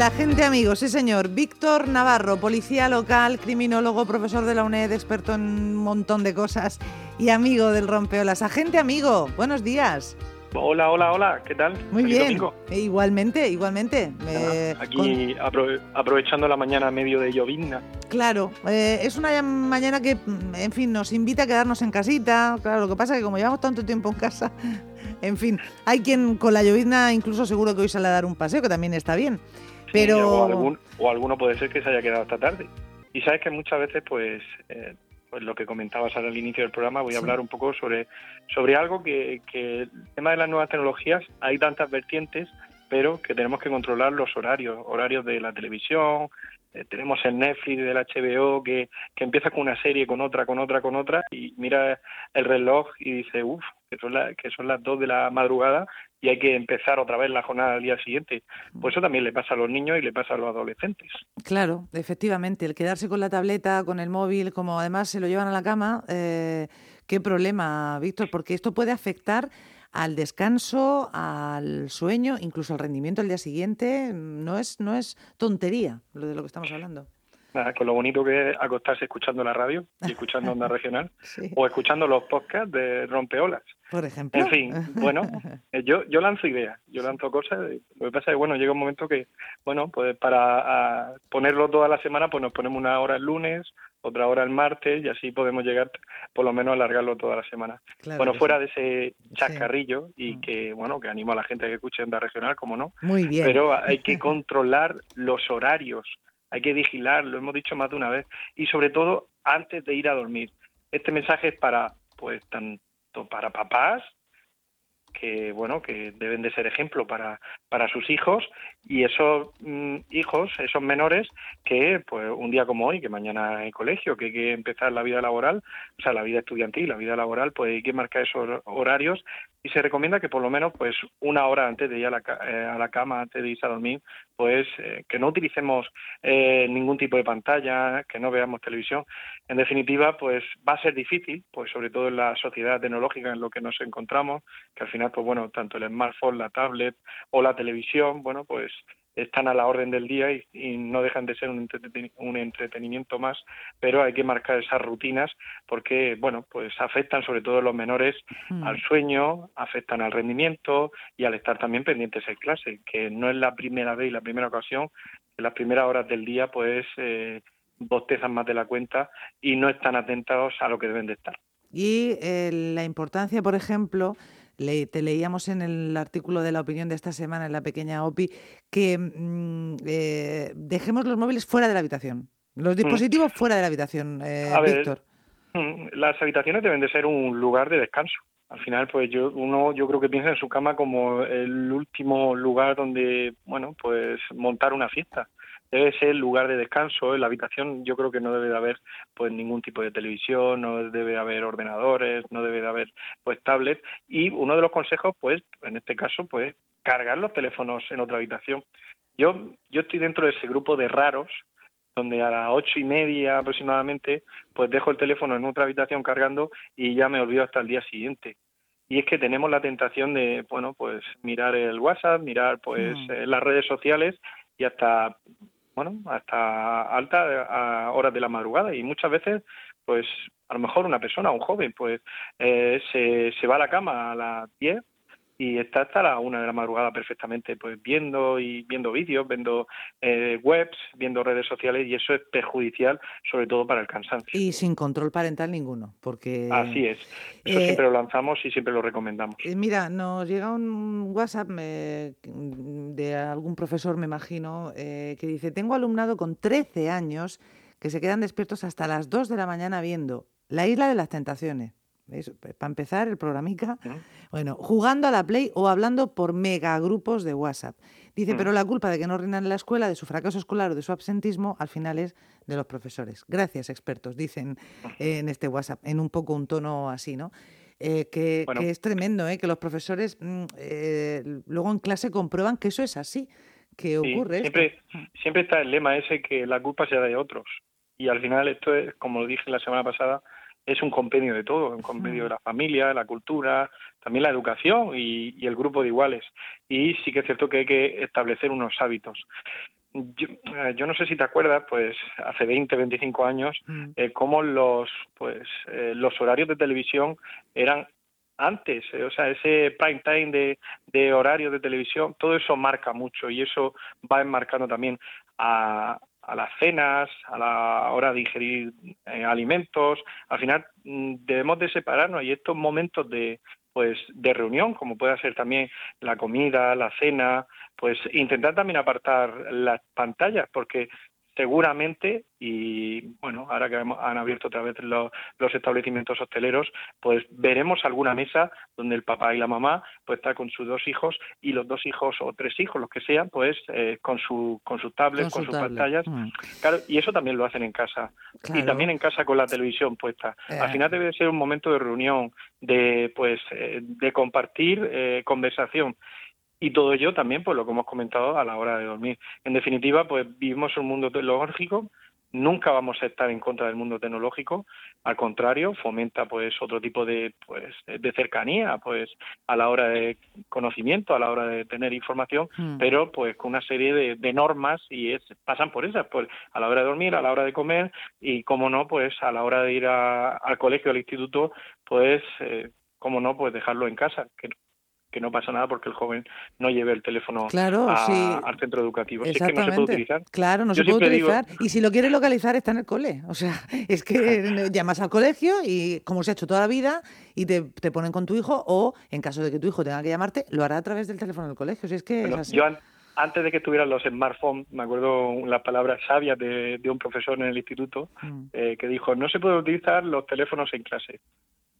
El agente amigo, sí señor. Víctor Navarro, policía local, criminólogo, profesor de la UNED, experto en un montón de cosas y amigo del rompeolas. Agente amigo, buenos días. Hola, hola, hola, ¿qué tal? Muy bien. E igualmente, igualmente. aquí aprovechando la mañana medio de llovizna. Claro, eh, es una mañana que, en fin, nos invita a quedarnos en casita. Claro, lo que pasa es que como llevamos tanto tiempo en casa, en fin, hay quien con la llovizna incluso seguro que hoy sale a dar un paseo, que también está bien. Pero... o, alguno puede ser que se haya quedado hasta tarde. Y sabes que muchas veces, pues, eh, pues lo que comentabas al inicio del programa, voy a hablar un poco sobre, sobre algo que, que el tema de las nuevas tecnologías, hay tantas vertientes, pero que tenemos que controlar los horarios, horarios de la televisión, eh, tenemos el Netflix del HBO que, que empieza con una serie, con otra, con otra, con otra, y mira el reloj y dice, uff, que, son que son las dos de la madrugada y hay que empezar otra vez la jornada al día siguiente. Pues eso también le pasa a los niños y le pasa a los adolescentes. Claro, efectivamente, el quedarse con la tableta, con el móvil, como además se lo llevan a la cama, eh, qué problema, Víctor, porque esto puede afectar al descanso, al sueño, incluso al rendimiento al día siguiente. No es, no es tontería lo de lo que estamos hablando. Nada, con lo bonito que es acostarse escuchando la radio y escuchando Onda Regional o escuchando los podcasts de Rompeolas. Por ejemplo. En fin, bueno, eh, yo, yo lanzo ideas, yo lanzo cosas. Lo que pasa es que, bueno, llega un momento que, bueno, pues para ponerlo toda la semana, pues nos ponemos una hora el lunes, otra hora el martes y así podemos llegar, por lo menos, a alargarlo toda la semana. bueno, fuera de ese chascarrillo y mm. que, bueno, que animo a la gente a que escuche Onda Regional, como no. Muy bien. Pero hay que controlar los horarios hay que vigilar, lo hemos dicho más de una vez, y sobre todo antes de ir a dormir. Este mensaje es para, pues, tanto para papás, que bueno que deben de ser ejemplo para para sus hijos y esos mm, hijos esos menores que pues un día como hoy que mañana hay colegio que hay que empezar la vida laboral o sea la vida estudiantil la vida laboral pues hay que marcar esos horarios y se recomienda que por lo menos pues una hora antes de ir a la, eh, a la cama antes de irse a dormir pues eh, que no utilicemos eh, ningún tipo de pantalla que no veamos televisión. En definitiva pues va a ser difícil pues sobre todo en la sociedad tecnológica en lo que nos encontramos que al final pues bueno tanto el smartphone la tablet o la televisión bueno pues están a la orden del día y, no dejan de ser un, entretenimiento más, pero hay que marcar esas rutinas porque, bueno, pues afectan sobre todo los menores mm. al sueño, afectan al rendimiento y al estar también pendientes en clase, que no es la primera vez y la primera ocasión, en las primeras horas del día, pues eh, bostezan más de la cuenta y no están atentados a lo que deben de estar. Y eh, la importancia, por ejemplo, te leíamos en el artículo de la opinión de esta semana, en la pequeña OPI, que mm, eh, dejemos los móviles fuera de la habitación, los mm. dispositivos fuera de la habitación, eh, Víctor. Mm, las habitaciones deben de ser un lugar de descanso. Al final, pues yo uno yo creo que piensa en su cama como el último lugar donde, bueno, pues montar una fiesta debe ser el lugar de descanso. En la habitación yo creo que no debe de haber pues ningún tipo de televisión, no debe de haber ordenadores, no debe de haber pues tablets y uno de los consejos pues en este caso pues cargar los teléfonos en otra habitación. Yo yo estoy dentro de ese grupo de raros donde a las ocho y media aproximadamente pues dejo el teléfono en otra habitación cargando y ya me olvido hasta el día siguiente y es que tenemos la tentación de bueno pues mirar el WhatsApp mirar pues mm. eh, las redes sociales y hasta bueno, hasta altas horas de la madrugada. Y muchas veces, pues a lo mejor una persona, un joven, pues eh, se, se va a la cama a las 10 y está hasta la una de la madrugada perfectamente, pues viendo y viendo vídeos, viendo eh, webs, viendo redes sociales y eso es perjudicial, sobre todo para el cansancio. Y sin control parental ninguno, porque así es. Eso eh, siempre lo lanzamos y siempre lo recomendamos. Eh, mira, nos llega un WhatsApp de algún profesor, me imagino, que dice: tengo alumnado con 13 años que se quedan despiertos hasta las 2 de la mañana viendo La Isla de las Tentaciones. Para empezar, el programica, bueno, jugando a la Play o hablando por megagrupos de WhatsApp. Dice, pero la culpa de que no rindan en la escuela, de su fracaso escolar o de su absentismo, al final es de los profesores. Gracias, expertos, dicen en este WhatsApp, en un poco un tono así, ¿no? Eh, que, es tremendo, ¿eh? que los profesores mm, eh, luego en clase comprueban que eso es así, que ocurre. Siempre, siempre está el lema ese que la culpa sea de otros. Y al final esto es, como lo dije la semana pasada, es un compendio de todo, un compendio de la familia, la cultura, también la educación y, el grupo de iguales. Y sí que es cierto que hay que establecer unos hábitos. yo, eh, yo, no sé si te acuerdas, pues hace 20, 25 años, mm. eh, cómo los, pues, eh, los horarios de televisión eran antes, eh, o sea, ese prime time de, de horario de televisión, todo eso marca mucho y eso va enmarcando también a, a las cenas, a la hora de ingerir alimentos. Al final mm, debemos de separarnos y estos momentos de, pues de reunión, como puede ser también la comida, la cena, pues intentar también apartar las pantallas, porque seguramente, y bueno, ahora que han abierto otra vez los, establecimientos hosteleros, pues veremos alguna mesa donde el papá y la mamá pues está con sus dos hijos y los dos hijos o tres hijos, los que sean, pues eh, con su con su tablet, con, sus pantallas. Mm. Claro, y eso también lo hacen en casa. Y también en casa con la televisión puesta. Al eh. final debe ser un momento de reunión, de pues eh, de compartir conversación y todo ello también, pues lo que hemos comentado a la hora de dormir. En definitiva, pues vivimos un mundo tecnológico, nunca vamos a estar en contra del mundo tecnológico, al contrario, fomenta pues otro tipo de pues de cercanía, pues a la hora de conocimiento, a la hora de tener información, hmm. pero pues con una serie de, normas y es, pasan por esas, pues a la hora de dormir, a la hora de comer y como no, pues a la hora de ir al colegio, al instituto, pues eh, como no, pues dejarlo en casa, que que no pasa nada porque el joven no lleve el teléfono al centro educativo. Es que no se puede utilizar. Claro, no se puede utilizar. y si lo quieres localizar, está en el cole. O sea, es que llamas al colegio y, como se ha hecho toda la vida, y te, ponen con tu hijo, o en caso de que tu hijo tenga que llamarte, lo hará a través del teléfono del colegio. Si es que Yo antes de que tuvieran los smartphones, me acuerdo las palabras sabias de, un profesor en el instituto mm. eh, que dijo, no se puede utilizar los teléfonos en clase.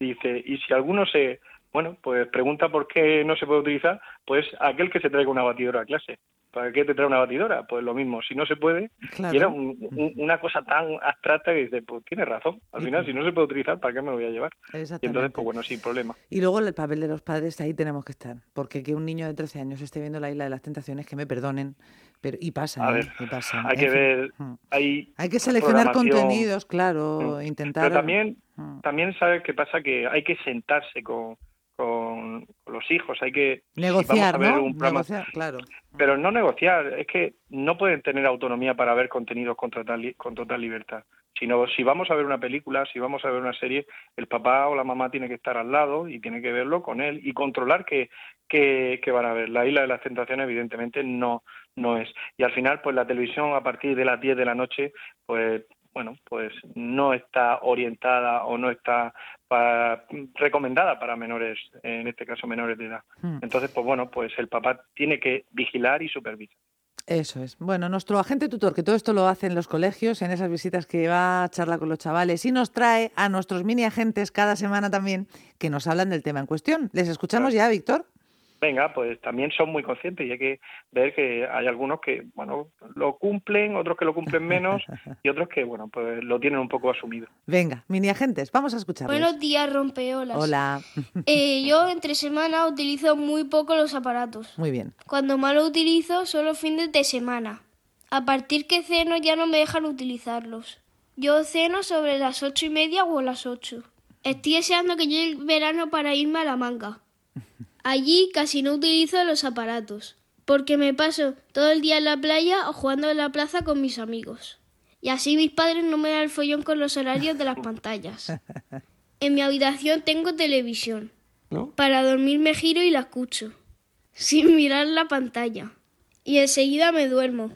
Dice, y si alguno se bueno, pues pregunta por qué no se puede utilizar, pues aquel que se traiga una batidora a clase. ¿Para qué te trae una batidora? Pues lo mismo, si no se puede, y era una cosa tan abstracta que dice, pues tiene razón, al final si no se puede utilizar, ¿para qué me lo voy a llevar? Y entonces, pues bueno, sin problema. Y luego el papel de los padres, ahí tenemos que estar, porque que un niño de 13 años esté viendo la isla de las tentaciones, que me perdonen, pero y pasa, ¿eh? y pasa. Hay que ver, mm. hay, hay que seleccionar contenidos, claro, mm. intentar... Pero también, mm. también sabes qué pasa, que hay que sentarse con con, los hijos, hay que negociar, Un negociar, claro. Pero no negociar, es que no pueden tener autonomía para ver contenidos con total, con total libertad. Sino si vamos a ver una película, si vamos a ver una serie, el papá o la mamá tiene que estar al lado y tiene que verlo con él y controlar que, que, van a ver. La isla de las tentaciones evidentemente no no es. Y al final, pues la televisión a partir de las 10 de la noche, pues bueno, pues no está orientada o no está recomendada para menores, en este caso menores de edad. Hmm. Entonces, pues bueno, pues el papá tiene que vigilar y supervisar. Eso es. Bueno, nuestro agente tutor, que todo esto lo hace en los colegios, en esas visitas que va a charlar con los chavales y nos trae a nuestros mini agentes cada semana también que nos hablan del tema en cuestión. ¿Les escuchamos ya, Víctor? Venga, pues también son muy conscientes y hay que ver que hay algunos que, bueno, lo cumplen, otros que lo cumplen menos y otros que, bueno, pues lo tienen un poco asumido. Venga, mini agentes, vamos a escuchar. Buenos días, rompeolas. Hola. Eh, yo entre semana utilizo muy poco los aparatos. Muy bien. Cuando más lo utilizo, solo fines de semana. A partir que ceno ya no me dejan utilizarlos. Yo ceno sobre las ocho y media o las ocho. Estoy deseando que llegue el verano para irme a la manga. Allí casi no utilizo los aparatos, porque me paso todo el día en la playa o jugando en la plaza con mis amigos. Y así mis padres no me dan el follón con los horarios de las pantallas. En mi habitación tengo televisión. Para dormir me giro y la escucho, sin mirar la pantalla. Y enseguida me duermo,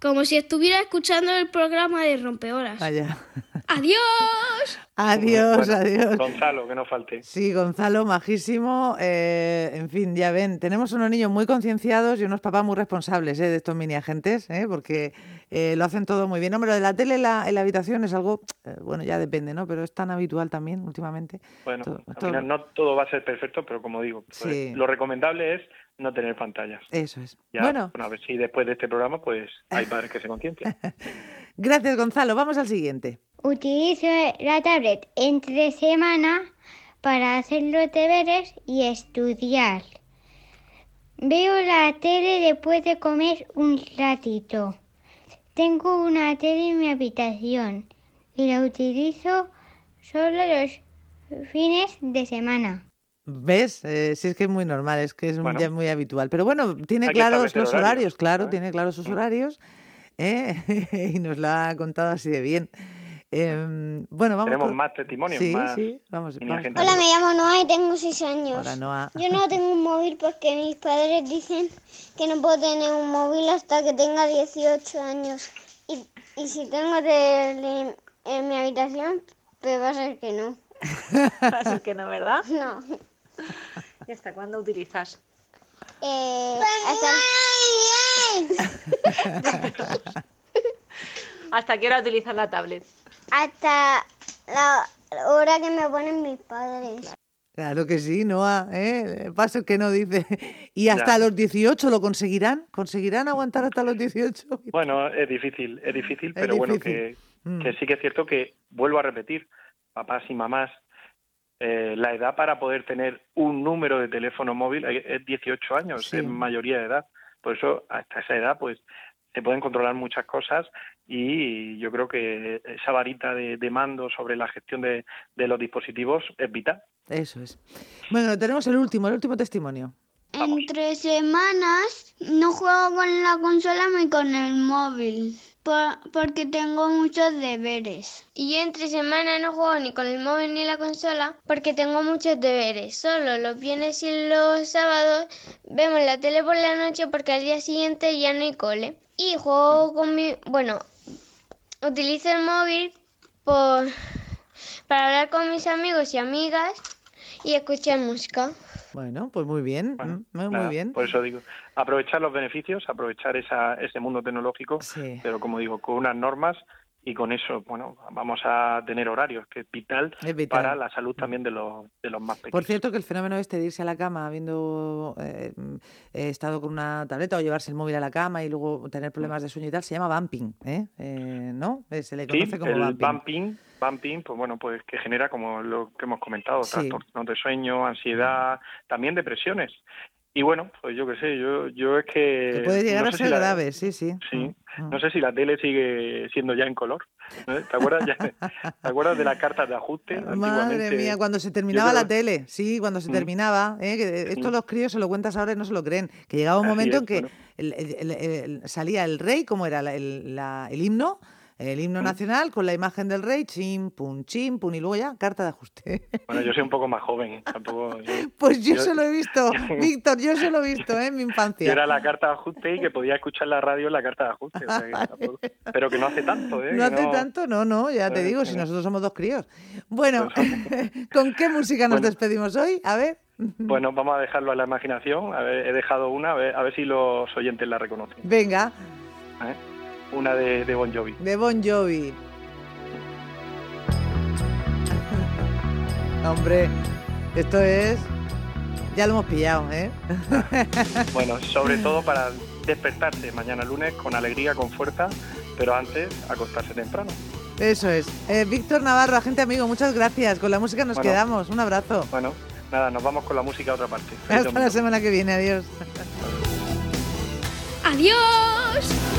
como si estuviera escuchando el programa de Rompehoras. ¡Adiós! Adiós, adiós. Gonzalo, que no falte. Sí, Gonzalo, majísimo. Eh, en fin, ya ven, tenemos unos niños muy concienciados y unos papás muy responsables eh, de estos mini agentes, eh, porque lo hacen todo muy bien. Hombre, de la tele en la, habitación es algo, bueno, ya depende, ¿no? Pero es tan habitual también últimamente. Bueno, al final no todo va a ser perfecto, pero como digo, pues, lo recomendable es no tener pantallas. Eso es. bueno. a ver si después de este programa, pues hay padres que se conciencian. Gracias, Gonzalo. Vamos al siguiente. Utilizo la tablet entre semana para hacer los deberes y estudiar. Veo la tele después de comer un ratito. Tengo una tele en mi habitación y la utilizo solo los fines de semana. ¿Ves? Eh, sí, es que es muy normal, es que es muy, muy habitual. Pero bueno, tiene claros los horarios, claro, tiene claros sus horarios ¿eh? y nos lo ha contado así de bien. Em, bueno, vamos Tenemos con- más testimonios, Sí, más sí, vamos. vamos. Hola, me llamo Noah y tengo 6 años. Hola, Noa. Yo no tengo un móvil porque mis padres dicen que no puedo tener un móvil hasta que tenga 18 años. Y, y si tengo tele en mi habitación, pues va a ser que no. Así que no, ¿verdad? No. ¿Y hasta cuándo utilizas? Eh, hasta, ¿Hasta qué hora utilizas la tablet? Hasta la hora que me ponen mis padres. Claro que sí, Noa, ¿eh? Pasa que no dice. ¿Y hasta Ya. los 18 lo conseguirán? ¿Conseguirán aguantar hasta los 18? Bueno, es difícil, es difícil, Es pero bueno, que, Mm. que sí que es cierto que, vuelvo a repetir, papás y mamás, eh, la edad para poder tener un número de teléfono móvil es es 18 años, Sí. es mayoría de edad. Por eso, hasta esa edad, pues se pueden controlar muchas cosas y yo creo que esa varita de, de mando sobre la gestión de, de los dispositivos es vital. Eso es. Bueno, tenemos el último, el último testimonio. Entre semanas no juego con la consola ni con el móvil. porque tengo muchos deberes. Y entre semana no juego ni con el móvil ni la consola porque tengo muchos deberes. Solo los viernes y los sábados vemos la tele por la noche porque al día siguiente ya no hay cole. Y juego con mi... Bueno, utilizo el móvil por... para hablar con mis amigos y amigas y escuchar música. Bueno, pues muy bien, Bueno, mm, muy, muy nada, bien. Por eso digo, aprovechar los beneficios, aprovechar esa, ese mundo tecnológico, Sí. pero como digo, con unas normas y con eso, bueno, vamos a tener horarios, que es vital, Es vital. para la salud también de los, de los más pequeños. Por cierto, que el fenómeno este de irse a la cama habiendo eh, eh, estado con una tableta o llevarse el móvil a la cama y luego tener problemas de sueño y tal, se llama bumping, ¿eh? Eh, ¿no? Eh, Se le Sí, conoce como el bumping. bumping, bumping, pues bueno, pues que genera, como lo que hemos comentado, Sí. trastornos de sueño, ansiedad, también depresiones. Y bueno, pues yo qué sé, yo, yo es que... Que puede llegar no a ser si la- grave, sí, sí. Sí, Mm, mm. no sé si la tele sigue siendo ya en color. ¿no? ¿Te acuerdas, ya- ¿Te acuerdas de las cartas de ajuste? Madre mía, cuando se terminaba creo- la tele, sí, cuando se Mm. terminaba, ¿eh? que esto los críos se lo cuentas ahora y no se lo creen, que llegaba un Así momento es, en que bueno. el- el- el- el- salía el rey, como era la- el himno, el himno Mm. nacional con la imagen del rey, chim, pum, chim, pum, y luego ya carta de ajuste. Bueno, yo soy un poco más joven, tampoco... Yo, Pues yo, Yo- se lo he visto, Víctor, yo se lo he visto ¿eh? en mi yo infancia. era la carta de ajuste y que podía escuchar la radio en la carta de ajuste. o sea que tampoco- pero que no hace tanto, ¿eh? No hace tanto, no, no, ya te Eh, digo, si no. nosotros somos dos críos. Bueno, Pues ¿con qué música nos Bueno. despedimos hoy? A ver. Bueno, vamos a dejarlo a la imaginación. A ver, he dejado una, a ver, a ver si los oyentes la reconocen. Venga, ¿eh? Una de, de Bon Jovi. de Bon Jovi. Hombre, esto es... Ya lo hemos pillado, ¿eh? Bueno, sobre todo para despertarse mañana lunes con alegría, con fuerza, pero antes acostarse temprano. Eso es. Eh, Víctor Navarro, agente amigo, muchas gracias. Con la música nos Bueno. quedamos. Un abrazo. Bueno, nada, nos vamos con la música a otra parte. Feliz Hasta la semana que viene. Adiós. ¡Adiós!